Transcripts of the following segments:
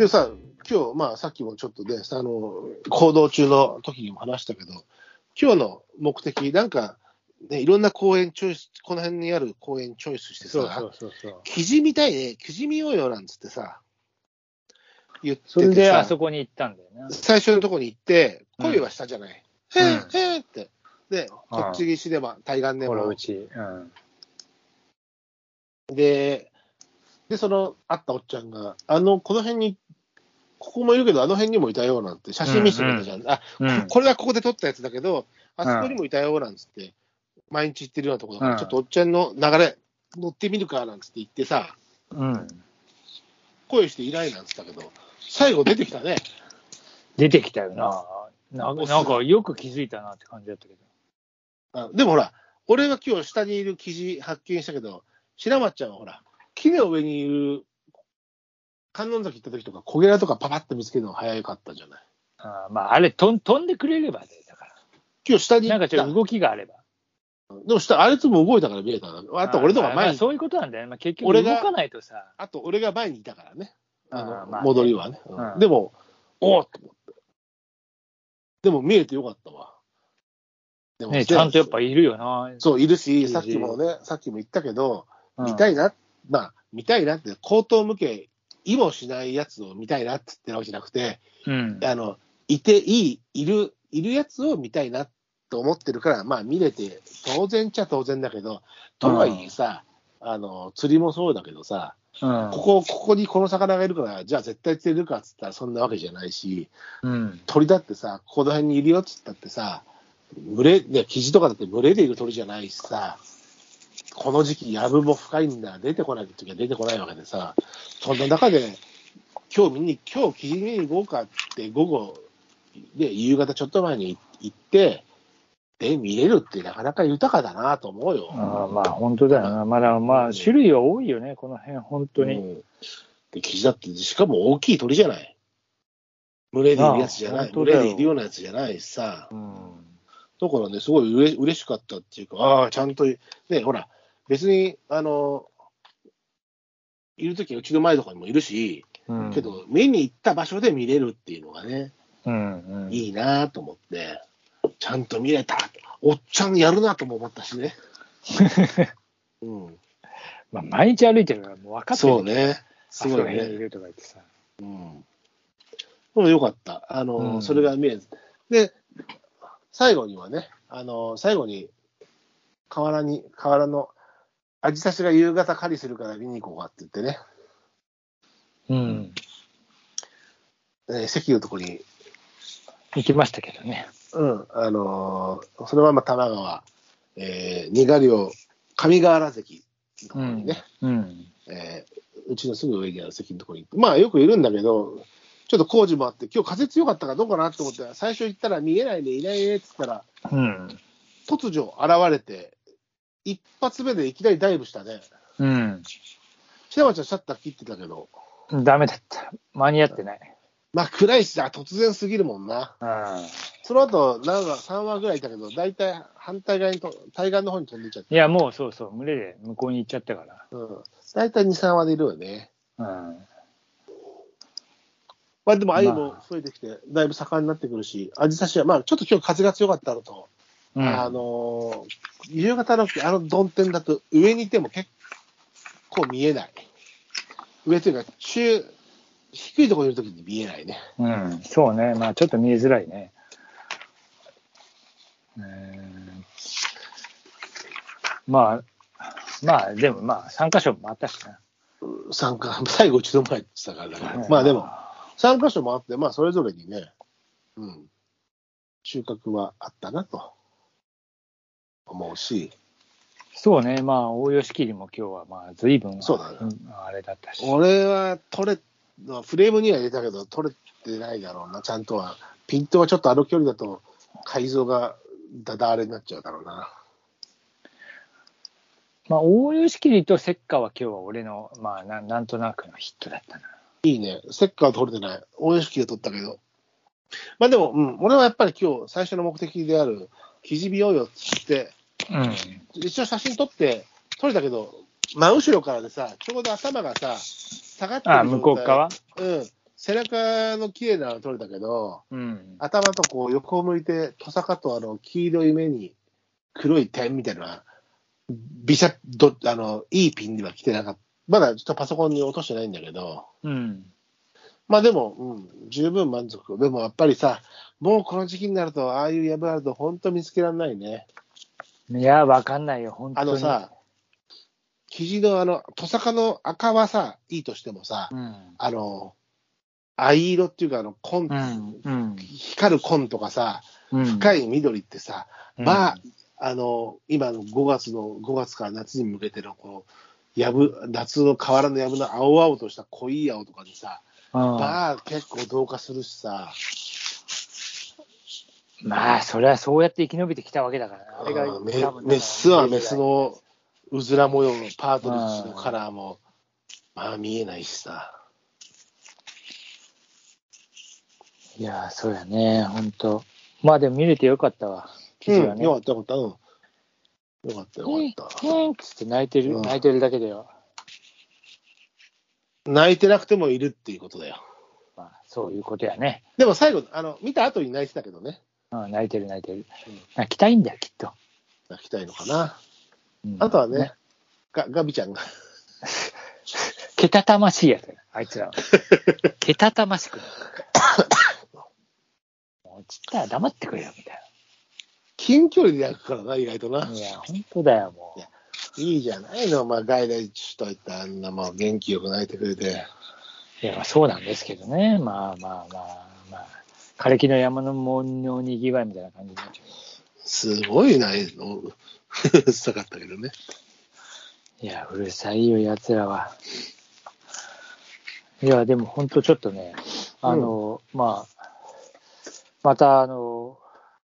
でさ、今日、まあさっきもちょっとね、あの、行動中の時にも話したけど、今日の目的、なんか、ね、いろんな公園チョイス、この辺にある公園チョイスしてさ、そうそうそう。記事見たいね、記事見ようよなんつってさ、言っててさ、それであそこに行ったんだよな。最初のとこに行って、恋はしたじゃない。うんへえ、へえって。で、こっち岸でも、対岸でもう。ち。うん。で、で、その、会ったおっちゃんが、あの、この辺に、ここもいるけど、あの辺にもいたよなんて、写真見せてくれたじゃん。あ、うんこれはここで撮ったやつだけど、あそこにもいたよなんつって、毎日行ってるようなところだから、うんちょっとおっちゃんの流れ、乗ってみるかなんつって言ってさ、うん。声していないなんつったけど、最後出てきたね。出てきたよな。なんかなんかよく気づいたなって感じだったけど。あでもほら、俺は今日下にいる記事発見したけど、白松ちゃんはほら、木の上にいる観音崎行った時とか、小ゲラとかパパッと見つけるのが早かったじゃない？あーまあ、あれ飛ん、飛んでくれればね、だか今日下になんかちょっと動きがあれば。でも下、あれつも動いたから見えたな。あと俺のがまあ前に、そういうことなんだよね。まあ、結局俺が動かないとさ。あと俺が前にいたからね。あのあーまあね戻りはね。うんでも、おおっと思って。でも見えてよかったわ。でもね、ちゃんとやっぱいるよな。そう、いるし、いるしさっきもね、さっきも言ったけど、うん見たいな、まあ、見たいなって、口頭向け、意もしないやつを見たいなって言ってるわけじゃなくて、うん。あの、いていい、いる、いるやつを見たいなと思ってるから、まあ見れて、当然っちゃ当然だけど、とはいえさ、あの、釣りもそうだけどさ、うんここ、ここにこの魚がいるから、じゃあ絶対釣れるかっつったらそんなわけじゃないし、うん。鳥だってさ、この辺にいるよっつったってさ、群れ、ね、キジとかだって群れでいる鳥じゃないしさ、この時期、やぶも深いんだ、出てこない時は出てこないわけでさ、そんな中で、今日見に、今日キジ見に行こうかって午後、で、夕方ちょっと前に行って、で、見れるってなかなか豊かだなと思うよ。あーまあ、本当だよな。まだ、まあ、種類は多いよね、この辺、本当に。うんで、キジだって、しかも大きい鳥じゃない。群れでいるやつじゃない。群れでいるようなやつじゃないしさ。うん。だからね、すごいうれ嬉しかったっていうか、ああ、ちゃんと、ね、ほら、別に、あの、いるときはうちの前とかにもいるし、うんけ、ど、見に行った場所で見れるっていうのがね、うん、うん。いいなと思って、ちゃんと見れた。おっちゃんやるなとも思ったしね。うん。まあ、毎日歩いてるから、もう分かってる。そう。ね。すごいね。いるとか言ってさ。うん。でもよかった。あの、うんそれが見えず。で、最後にはね、あの、最後に、河原に、河原の、アジサシが夕方狩りするから見に行こうかって言ってね、うん。えー席のとこに、行きましたけどね。うん、あのーそのまま多摩川、えー、二賀寮、上河原関のところにね、うん。えーうちのすぐ上にある席のところに、まあよくいるんだけど、ちょっと工事もあって、今日風強かったからどうかなと思って、最初行ったら見えないね、いないねって言ったら、うん。突如現れて、一発目でいきなりダイブしたね。うん。白松ちゃんシャッター切ってたけど、ダメだった。間に合ってない。まあ暗いしさ、突然すぎるもんな。うん。その後、何話、3話ぐらいいたけど、大体反対側にと、対岸の方に飛んでいっちゃって。いや、もうそうそう、群れで向こうに行っちゃったから。うん。大体2、3話でいるよね。うん。まあでも、鮎もまあ増えてきて、だいぶ盛んになってくるし、アジサシは、まあちょっと今日風が強かったのと、うん、あのー夕方のあの曇天だと上にいても結構見えない。上というか、中、低いところにいるときに見えないね。うん、そうね。まあ、ちょっと見えづらいね。うんまあ、まあ、でもまあ、3箇所もあったしな。参加、最後うちの前って言ってたからだから、まあでも、3箇所もあって、まあそれぞれにね、うん、収穫はあったなと思うし、そうね。まあ、大吉切も今日はまあ、随分、そうだねんあれだったし。俺は取れ、フレームには入れたけど、取れてないだろうな、ちゃんとは。ピントはちょっとあの距離だと、改造がだだあれになっちゃうだろうな。まあ、大吉切と石化は今日は俺の、まあな、なんとなくのヒットだったな。いいね。セッカーは取れてない。大吉木で取ったけど。まあでも、うん、俺はやっぱり今日最初の目的である、記事見ようよっつって、うん。一応写真撮って、撮れたけど、真後ろからでさ、ちょうど頭がさ、下がってるあ、向こう側？うん。背中の綺麗なの撮れたけど、うん。頭とこう横を向いて、トサカとあの黄色い目に黒い点みたいなビシャッどあの、いいピンには来てなかった。まだちょっとパソコンに落としてないんだけど、うん。まあでも、うん、十分満足。でもやっぱりさ、もうこの時期になると、ああいうやぶあると本当見つけられないね。いや、わかんないよ、本当に。あのさ、生地のあの、トサカの赤はさ、いいとしてもさ、うん。あの、藍色っていうか、あの、紺、うん。うん。光る紺とかさ、うん。深い緑ってさ、うんまあ、あの、今の5月の、5月から夏に向けての、こう、やぶ、夏の河原のやぶの青々とした濃い青とかでさ、うんまあ結構同化するしさ、まあ、それはそうやって生き延びてきたわけだからな。あれがうんメメスはメスのうずら模様のパートリッジのカラーも、まあ見えないしさ。いや、そうやね、本当まあでも見れてよかったわ。記事はうん、ね。よかったよかった。うん。よかったよかった。うんっつって泣いてる、うん泣いてるだけでは、泣いてなくてもいるっていうことだよ。まあ、そういうことやね。でも最後、あの、見た後に泣いてたけどね。うん、泣いてる泣いてるうん。泣きたいんだよ、きっと。泣きたいのかな。うんあとはね、ガガビちゃんが。けたたましいやつやあいつらは。けたたましくない。もうちったら黙ってくれよ、みたい近距離で焼くからな、意外となな。。いや、本当だよ、もいやいいじゃないの、まあ、外来種といったあんなもう元気よく泣いてくれて。う。いや、まあそうなんですけどね。まあまあまあまあ。枯れ木の山の門のにぎわいみたいな感じになっちゃすごいな、のうるさかったけどね。う。いや、うるさいよ、奴らは。いや、でも本当ちょっとね、あの、まあ、また、あの、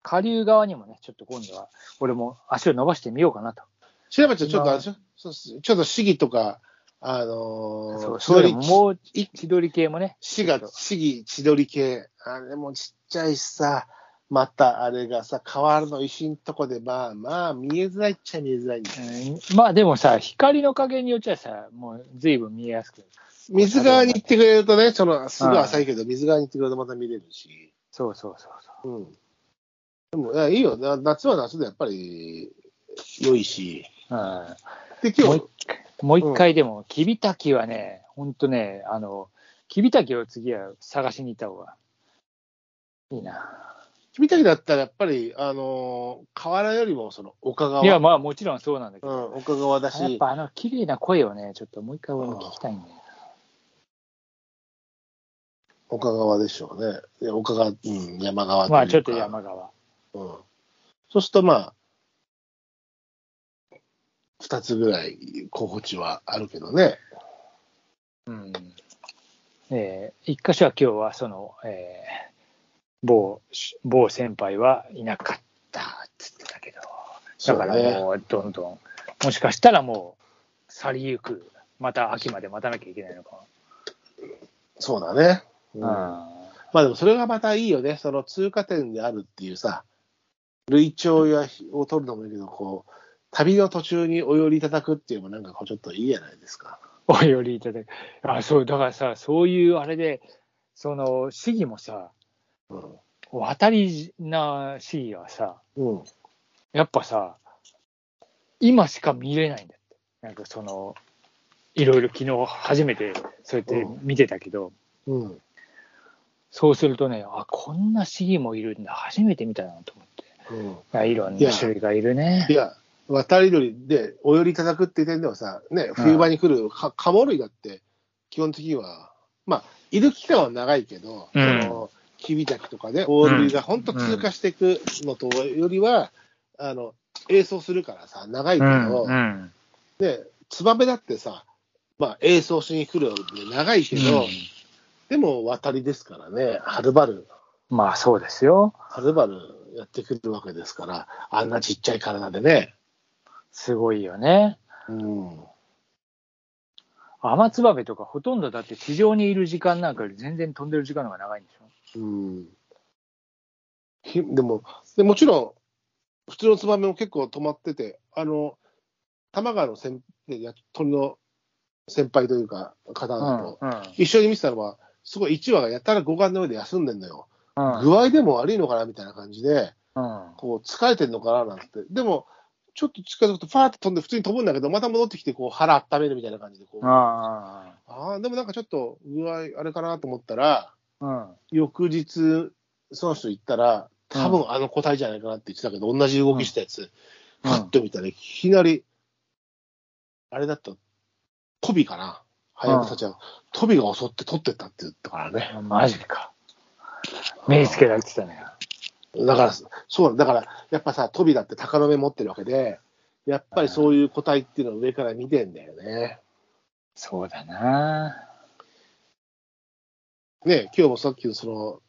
下流側にもね、ちょっと今度は、俺も足を伸ばしてみようかなと。調べちゃん、ちょっとあれでしちょっと市議とか、あのー、そう、もう、千鳥系もね。市が、市議、千鳥系、あれもちっちゃいしさ、またあれがさ、川原の石んとこで、まあまあ、見えづらいっちゃ見えづらいんだよ。うんまあでもさ、光の加減によっちゃさ、もう随分見えやすく。水側に行ってくれるとね、その、すごい浅いけど、水側に行ってくれるとまた見れるし。そうそうそうそうん。でも、いや、いいよ。な夏は夏でやっぱり、良いし。う。うん。で、今日もう一、回でも、キビタキはね、ほんとね、あの、キビタキを次は探しに行った方がいいな。君たちだったらやっぱり、あのー河原よりもその丘側。いや、まあもちろんそうなんだけうど、ん、丘側だやっし、ぱあの綺麗な声をね、ちょっともう一回俺も聞きたいんだよ。丘側でしょうね。いや丘側、うん、山側というかまあちょっと山側。うん。そうするとまあ、二つぐらい候補地はあるけどね。うん。えー一箇所は今日はその、えー某、某先輩はいなかったっつってたけど、だからもうどんどん、もしかしたらもう去りゆく、また秋まで待たなきゃいけないのかそうだね。うんな。まあでもそれがまたいいよね。その通過点であるっていうさ、類調やを取るのもいいけど、こう、旅の途中にお寄りいただくっていうのもなんかこうちょっといいじゃないですか。お寄りいただく。あ、そう、だからさ、そういうあれで、その市議もさ、うん。渡りな市議はさ、うん。やっぱさ、今しか見れないんだって。なんかその、いろいろ昨日初めてそうやって見てたけど、うん。そうするとね、あ、こんな市議もいるんだ、初めて見たなと思って。うん。あいろんな種類がいるねい。や、渡り鳥でお寄りいただくっていう点ではさ、ね、冬場に来るかカモ類だって、基本的には、まあ、いる期間は長いけど、うんその、キビタキとかね、大鳥が本当通過していくのとよりは、あの、栄走するからさ、長いけうん、ど、うん。で、ツバメだってさ、まあ、栄走しに来るので長いけど、うんでも渡りですからね、はるばる、まあそうですよ。はるばるやってくるわけですから、あんなちっちゃい体でね。すごいよね。うん。アマツバメとかほとんどだって地上にいる時間なんかより全然飛んでる時間の方が長いんでしょ？うん。ひでもで、もちろん、普通のツバメも結構止まってて、あの、玉川の先でや鳥の先輩というか、方と、うんうん一緒に見てたのは、すごい1羽がやたら護岸の上で休んでんのよ。うん。具合でも悪いのかなみたいな感じで、うん。こう疲れてんのかななんて。でも、ちょっと近づくと、ファーって飛んで普通に飛ぶんだけど、また戻ってきて、こう腹温めるみたいな感じで、こう、ああでもなんかちょっと具合あれかなと思ったら、あ。うん。翌日、その人行ったら、多分あの個体じゃないかなって言ってたけど、同じ動きしたやつ、うんパッと見たら、いきなり、あれだった、トビかな。はやぶさちゃん、トビが襲って取ってったって言ったからね。マジか。目つけられてたね。だから、そう、だから、やっぱさ、トビだって鷹の目持ってるわけで、やっぱりそういう個体っていうのを上から見てんだよね。そうだな。ね、今日もさっきのその、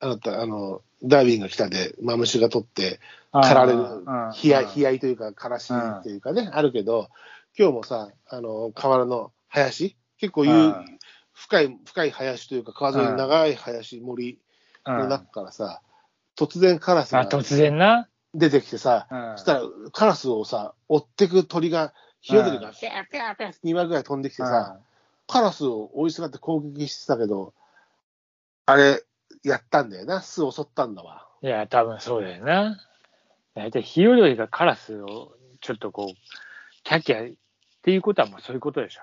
あなた、あの、ダーウィンが来たで、マムシが取って、狩られるうん、悲哀、悲哀というか、悲しいっていうかね、あるけど、今日もさ、あの、河原の林、結構いうう深い、深い林というか、川沿いに長い林、森うんの中からさ、突然カラスがあ突然な？出てきてさ、うんそしたらカラスをさ、追ってく鳥が、ヒヨドリがピャーピャーピャーって2羽ぐらい飛んできてさ、カラスを追いすがって攻撃してたけど、あれ、やったんだよな、巣を襲ったんだわ。いや、多分そうだよな。大体、ヒヨドリがカラスをちょっとこう、キャキャっていうことはもうそういうことでしょ。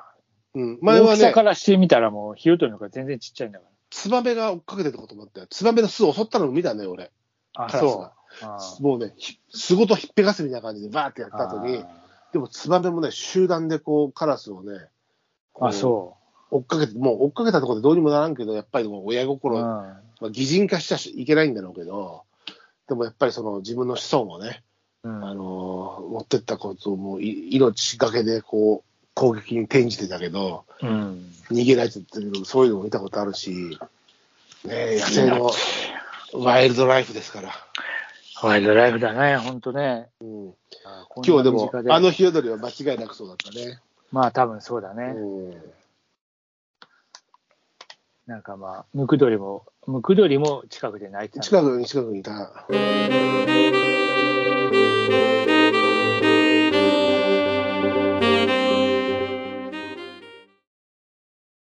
うん、前はね大きさか、らしてみたらもう、ヒヨドリの方が全然ちっちゃいんだかツバメが追っかけてたこともあったよ。ツバメの巣を襲ったのを見たね、俺。ら。あ、そう。あもうね、ひ巣ごとひっぺがすみたいな感じでバーってやった後に、でもツバメもね、集団でこう、カラスをね、こああ、そ追っかけて、もう追っかけたところでどうにもならんけど、やっぱりもう親う。心、うんまあ、擬人化しちゃいけないんだろうけど、でもやっぱりその自分の子孫をね、うんあのー持ってったことをもうい命がけでこう、攻撃に転じてたけど、うん。逃げられてたけど、そういうのも見たことあるし、ねえ、野生のワイルドライフですから。ワイルドライフだね、ほんとね。うん、あ今日でもあのヒヨドリは間違いなくそうだったね。まあ多分そうだね。うんなんかまあ、ムクドリも、ムクドリも近くで泣いてた近くに近くにいた。